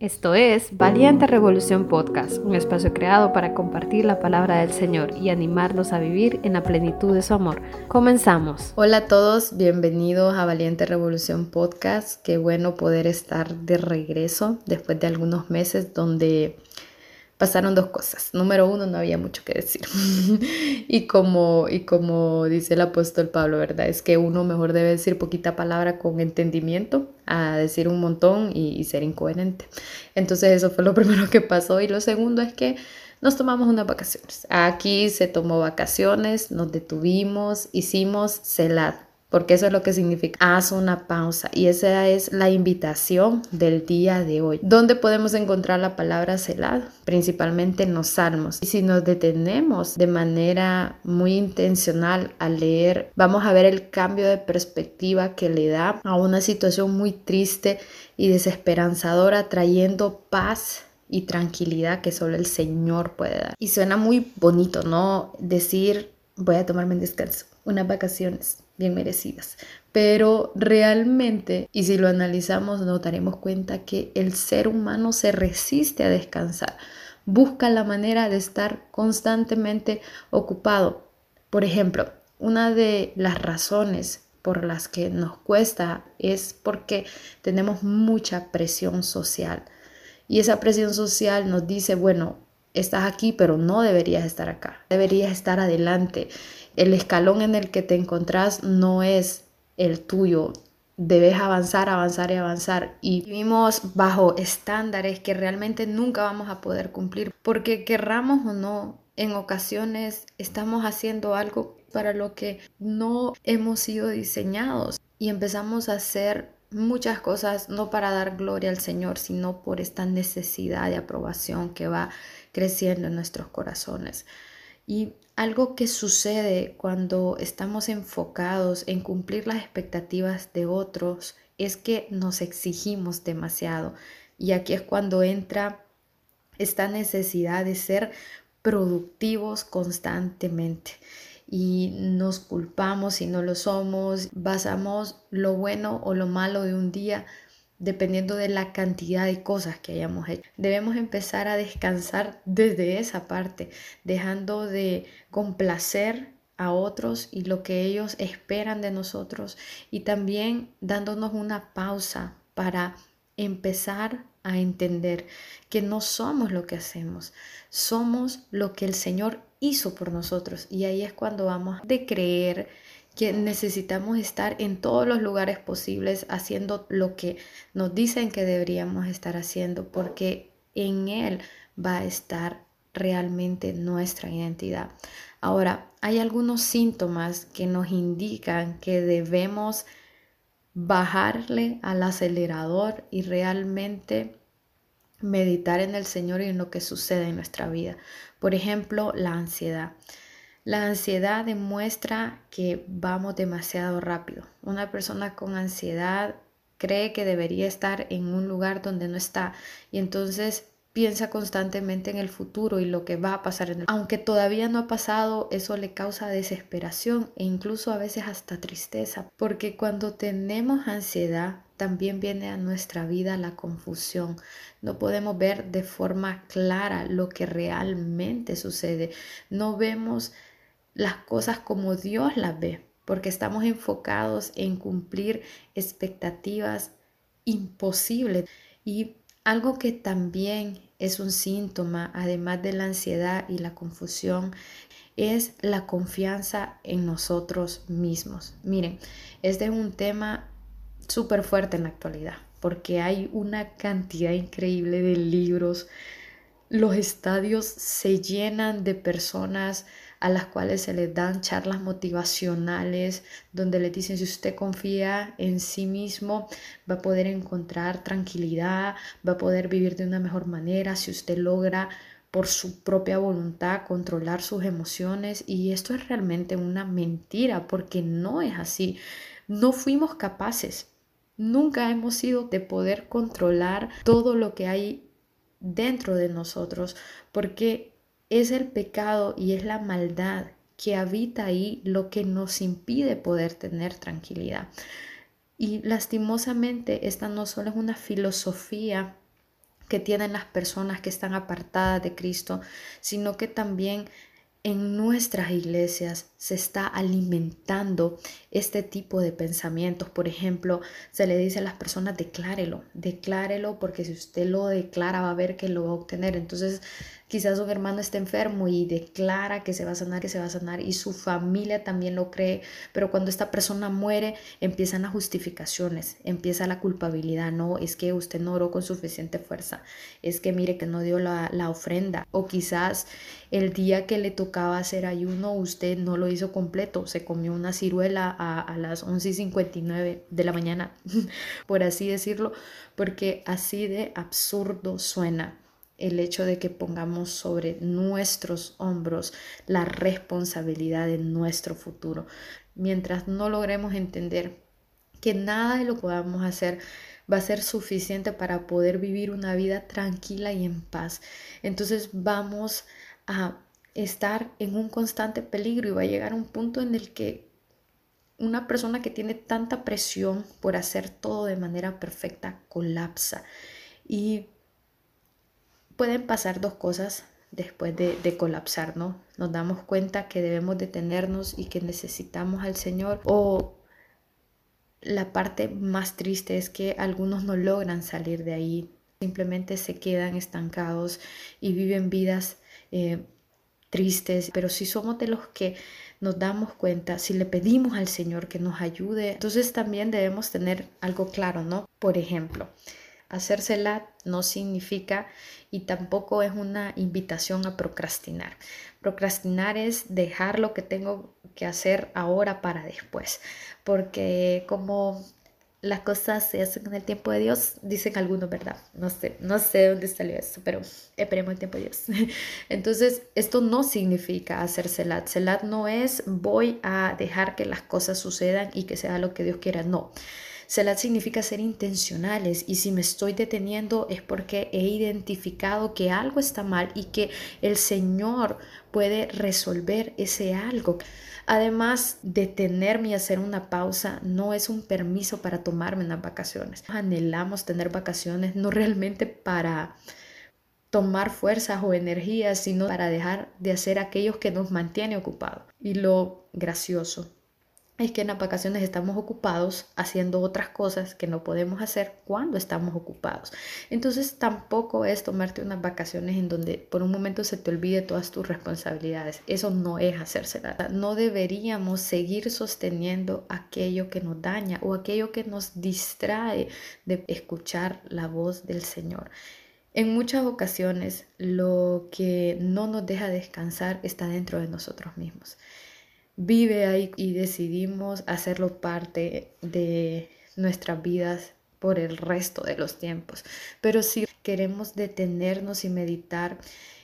Esto es Valiente Revolución Podcast, un espacio creado para compartir la palabra del Señor y animarlos a vivir en la plenitud de su amor. Comenzamos. Hola a todos, bienvenidos a Valiente Revolución Podcast. Qué bueno poder estar de regreso después de algunos meses donde pasaron dos cosas. Número uno, no había mucho que decir. y, como, y como dice el apóstol Pablo, ¿verdad? Es que uno mejor debe decir poquita palabra con entendimiento a decir un montón y, ser incoherente. Entonces eso fue lo primero que pasó. Y lo segundo es que nos tomamos unas vacaciones. Aquí se tomó vacaciones, nos detuvimos, hicimos celad porque eso es lo que significa haz una pausa y esa es la invitación del día de hoy. ¿Dónde podemos encontrar la palabra celado? Principalmente en los salmos. Y si nos detenemos de manera muy intencional a leer, vamos a ver el cambio de perspectiva que le da a una situación muy triste y desesperanzadora, trayendo paz y tranquilidad que solo el Señor puede dar. Y suena muy bonito, ¿no? Decir, voy a tomarme un descanso, unas vacaciones bien merecidas. Pero realmente, y si lo analizamos, nos daremos cuenta que el ser humano se resiste a descansar, busca la manera de estar constantemente ocupado. Por ejemplo, una de las razones por las que nos cuesta es porque tenemos mucha presión social. Y esa presión social nos dice, bueno, estás aquí, pero no deberías estar acá, deberías estar adelante el escalón en el que te encontrás no es el tuyo. Debes avanzar, avanzar y avanzar. Y vivimos bajo estándares que realmente nunca vamos a poder cumplir. Porque querramos o no, en ocasiones estamos haciendo algo para lo que no hemos sido diseñados. Y empezamos a hacer muchas cosas no para dar gloria al Señor, sino por esta necesidad de aprobación que va creciendo en nuestros corazones. Y algo que sucede cuando estamos enfocados en cumplir las expectativas de otros es que nos exigimos demasiado. Y aquí es cuando entra esta necesidad de ser productivos constantemente. Y nos culpamos si no lo somos, basamos lo bueno o lo malo de un día dependiendo de la cantidad de cosas que hayamos hecho. Debemos empezar a descansar desde esa parte, dejando de complacer a otros y lo que ellos esperan de nosotros y también dándonos una pausa para empezar a entender que no somos lo que hacemos, somos lo que el Señor hizo por nosotros y ahí es cuando vamos de creer que necesitamos estar en todos los lugares posibles haciendo lo que nos dicen que deberíamos estar haciendo, porque en Él va a estar realmente nuestra identidad. Ahora, hay algunos síntomas que nos indican que debemos bajarle al acelerador y realmente meditar en el Señor y en lo que sucede en nuestra vida. Por ejemplo, la ansiedad. La ansiedad demuestra que vamos demasiado rápido. Una persona con ansiedad cree que debería estar en un lugar donde no está y entonces piensa constantemente en el futuro y lo que va a pasar aunque todavía no ha pasado eso le causa desesperación e incluso a veces hasta tristeza porque cuando tenemos ansiedad también viene a nuestra vida la confusión no podemos ver de forma clara lo que realmente sucede no vemos las cosas como Dios las ve, porque estamos enfocados en cumplir expectativas imposibles. Y algo que también es un síntoma, además de la ansiedad y la confusión, es la confianza en nosotros mismos. Miren, este es un tema súper fuerte en la actualidad, porque hay una cantidad increíble de libros. Los estadios se llenan de personas a las cuales se les dan charlas motivacionales donde le dicen si usted confía en sí mismo va a poder encontrar tranquilidad, va a poder vivir de una mejor manera, si usted logra por su propia voluntad controlar sus emociones y esto es realmente una mentira porque no es así. No fuimos capaces, nunca hemos sido de poder controlar todo lo que hay dentro de nosotros porque es el pecado y es la maldad que habita ahí lo que nos impide poder tener tranquilidad. Y lastimosamente esta no solo es una filosofía que tienen las personas que están apartadas de Cristo, sino que también en nuestras iglesias se está alimentando este tipo de pensamientos. Por ejemplo, se le dice a las personas, declárelo, declárelo, porque si usted lo declara va a ver que lo va a obtener. Entonces, Quizás un hermano esté enfermo y declara que se va a sanar, que se va a sanar y su familia también lo cree, pero cuando esta persona muere empiezan las justificaciones, empieza la culpabilidad, no, es que usted no oró con suficiente fuerza, es que mire que no dio la, ofrenda o quizás el día que le tocaba hacer ayuno usted no lo hizo completo, se comió una ciruela a, a las 11.59 de la mañana, por así decirlo, porque así de absurdo suena el hecho de que pongamos sobre nuestros hombros la responsabilidad de nuestro futuro. Mientras no logremos entender que nada de lo que podamos hacer va a ser suficiente para poder vivir una vida tranquila y en paz. Entonces vamos a estar en un constante peligro y va a llegar un punto en el que una persona que tiene tanta presión por hacer todo de manera perfecta colapsa. Y pueden pasar dos cosas después de, colapsar, ¿no? Nos damos cuenta que debemos detenernos y que necesitamos al Señor o la parte más triste es que algunos no logran salir de ahí, simplemente se quedan estancados y viven vidas eh, tristes, pero si somos de los que nos damos cuenta, si le pedimos al Señor que nos ayude, entonces también debemos tener algo claro, ¿no? Por ejemplo, hacérsela no significa y tampoco es una invitación a procrastinar. Procrastinar es dejar lo que tengo que hacer ahora para después, porque como las cosas se hacen en el tiempo de Dios, dicen algunos, ¿verdad? No sé, no sé dónde salió eso, pero esperemos el tiempo de Dios. Entonces, esto no significa hacer celat. Celat no es voy a dejar que las cosas sucedan y que sea lo que Dios quiera, no. Selat significa ser intencionales y si me estoy deteniendo es porque he identificado que algo está mal y que el Señor puede resolver ese algo. Además, detenerme y hacer una pausa no es un permiso para tomarme unas vacaciones. Anhelamos tener vacaciones no realmente para tomar fuerzas o energías, sino para dejar de hacer aquellos que nos mantiene ocupados. Y lo gracioso es que en las vacaciones estamos ocupados haciendo otras cosas que no podemos hacer cuando estamos ocupados. Entonces tampoco es tomarte unas vacaciones en donde por un momento se te olvide todas tus responsabilidades. Eso no es hacerse nada. No deberíamos seguir sosteniendo aquello que nos daña o aquello que nos distrae de escuchar la voz del Señor. En muchas ocasiones lo que no nos deja descansar está dentro de nosotros mismos vive ahí y decidimos hacerlo parte de nuestras vidas por el resto de los tiempos. Pero si queremos detenernos y meditar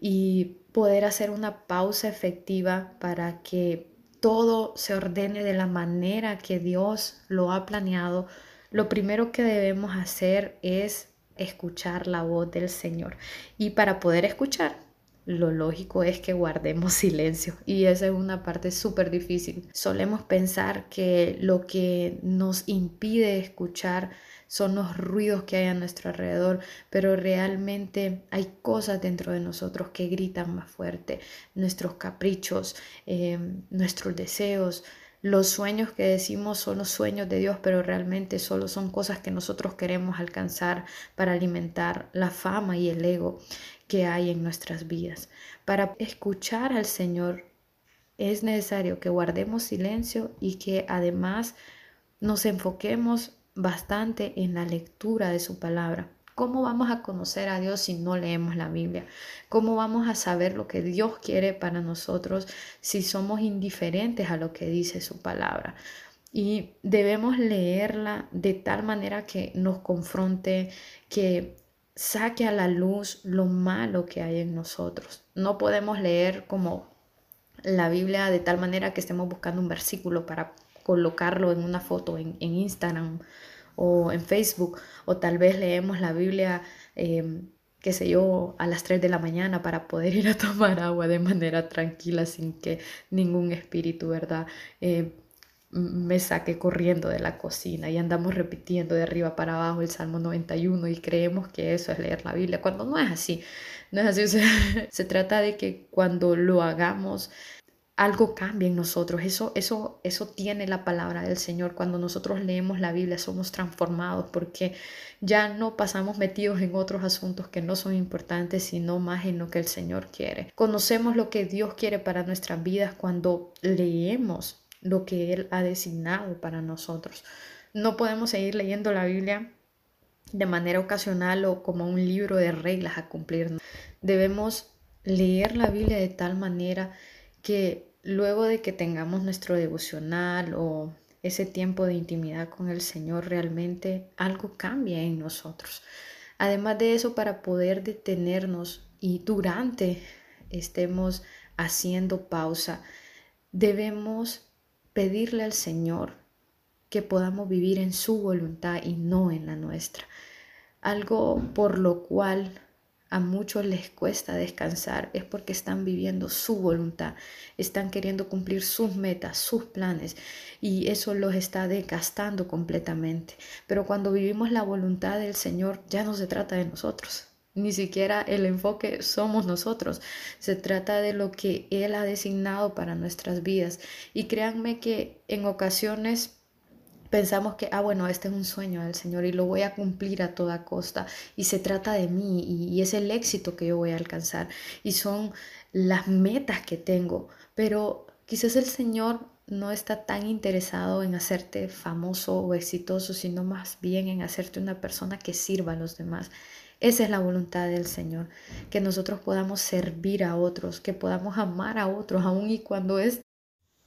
y poder hacer una pausa efectiva para que todo se ordene de la manera que Dios lo ha planeado, lo primero que debemos hacer es escuchar la voz del Señor. Y para poder escuchar, lo lógico es que guardemos silencio y esa es una parte súper difícil. Solemos pensar que lo que nos impide escuchar son los ruidos que hay a nuestro alrededor, pero realmente hay cosas dentro de nosotros que gritan más fuerte, nuestros caprichos, em, nuestros deseos, los sueños que decimos son los sueños de Dios, pero realmente solo son cosas que nosotros queremos alcanzar para alimentar la fama y el ego que hay en nuestras vidas. Para escuchar al Señor es necesario que guardemos silencio y que además nos enfoquemos bastante en la lectura de su palabra. ¿Cómo vamos a conocer a Dios si no leemos la Biblia? ¿Cómo vamos a saber lo que Dios quiere para nosotros si somos indiferentes a lo que dice su palabra? Y debemos leerla de tal manera que nos confronte, que saque a la luz lo malo que hay en nosotros. No podemos leer como la Biblia de tal manera que estemos buscando un versículo para colocarlo en una foto en, Instagram o en Facebook, o tal vez leemos la Biblia, eh, qué sé yo, a las 3 de la mañana para poder ir a tomar agua de manera tranquila sin que ningún espíritu, ¿verdad? Eh, me saque corriendo de la cocina y andamos repitiendo de arriba para abajo el Salmo 91 y creemos que eso es leer la Biblia, cuando no es así. No es así, se trata de que cuando lo hagamos algo cambia en nosotros. Eso, eso, eso tiene la palabra del Señor. Cuando nosotros leemos la Biblia somos transformados porque ya no pasamos metidos en otros asuntos que no son importantes, sino más en lo que el Señor quiere. Conocemos lo que Dios quiere para nuestras vidas cuando leemos lo que Él ha designado para nosotros. No podemos seguir leyendo la Biblia de manera ocasional o como un libro de reglas a cumplir. Debemos leer la Biblia de tal manera que luego de que tengamos nuestro devocional o ese tiempo de intimidad con el Señor, realmente algo cambia en nosotros. Además de eso, para poder detenernos y durante estemos haciendo pausa, debemos pedirle al Señor que podamos vivir en su voluntad y no en la nuestra. Algo por lo cual a muchos les cuesta descansar es porque están viviendo su voluntad, están queriendo cumplir sus metas, sus planes y eso los está desgastando completamente. Pero cuando vivimos la voluntad del Señor ya no se trata de nosotros. Ni siquiera el enfoque somos nosotros. Se trata de lo que Él ha designado para nuestras vidas. Y créanme que en ocasiones pensamos que, ah, bueno, este es un sueño del Señor y lo voy a cumplir a toda costa y se trata de mí y, es el éxito que yo voy a alcanzar y son las metas que tengo, pero quizás el Señor no está tan interesado en hacerte famoso o exitoso, sino más bien en hacerte una persona que sirva a los demás. Esa es la voluntad del Señor, que nosotros podamos servir a otros, que podamos amar a otros, aun y cuando es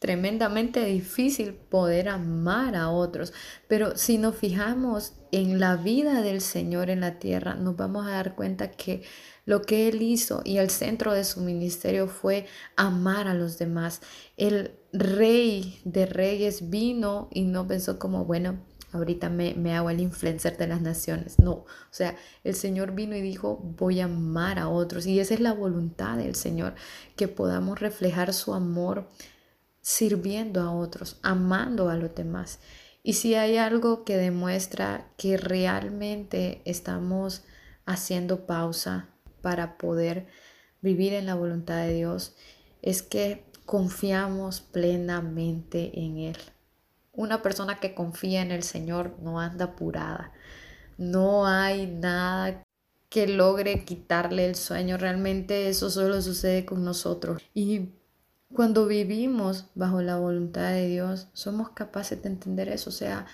tremendamente difícil poder amar a otros, pero si nos fijamos en la vida del Señor en la tierra, nos vamos a dar cuenta que lo que Él hizo y el centro de su ministerio fue amar a los demás. El rey de reyes vino y no pensó como, bueno, ahorita me, me hago el influencer de las naciones. No, o sea, el Señor vino y dijo, voy a amar a otros. Y esa es la voluntad del Señor, que podamos reflejar su amor sirviendo a otros, amando a los demás. Y si hay algo que demuestra que realmente estamos haciendo pausa para poder vivir en la voluntad de Dios, es que confiamos plenamente en Él. Una persona que confía en el Señor no anda apurada. No hay nada que logre quitarle el sueño. Realmente eso solo sucede con nosotros. Y cuando vivimos bajo la voluntad de Dios, somos capaces de entender eso. O sea,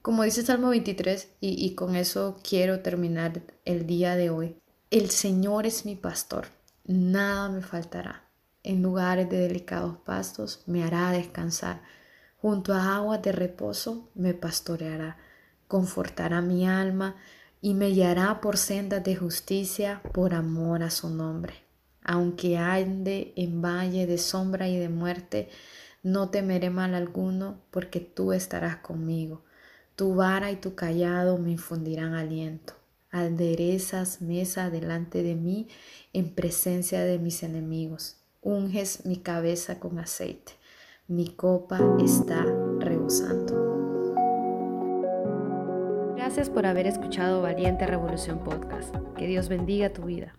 como dice Salmo 23, y, y con eso quiero terminar el día de hoy, el Señor es mi pastor, nada me faltará. En lugares de delicados pastos me hará descansar. Junto a aguas de reposo me pastoreará, confortará mi alma y me guiará por sendas de justicia por amor a su nombre. Aunque ande en valle de sombra y de muerte, no temeré mal alguno, porque tú estarás conmigo. Tu vara y tu callado me infundirán aliento. Aderezas mesa delante de mí en presencia de mis enemigos. Unges mi cabeza con aceite. Mi copa está rebosando. Gracias por haber escuchado Valiente Revolución Podcast. Que Dios bendiga tu vida.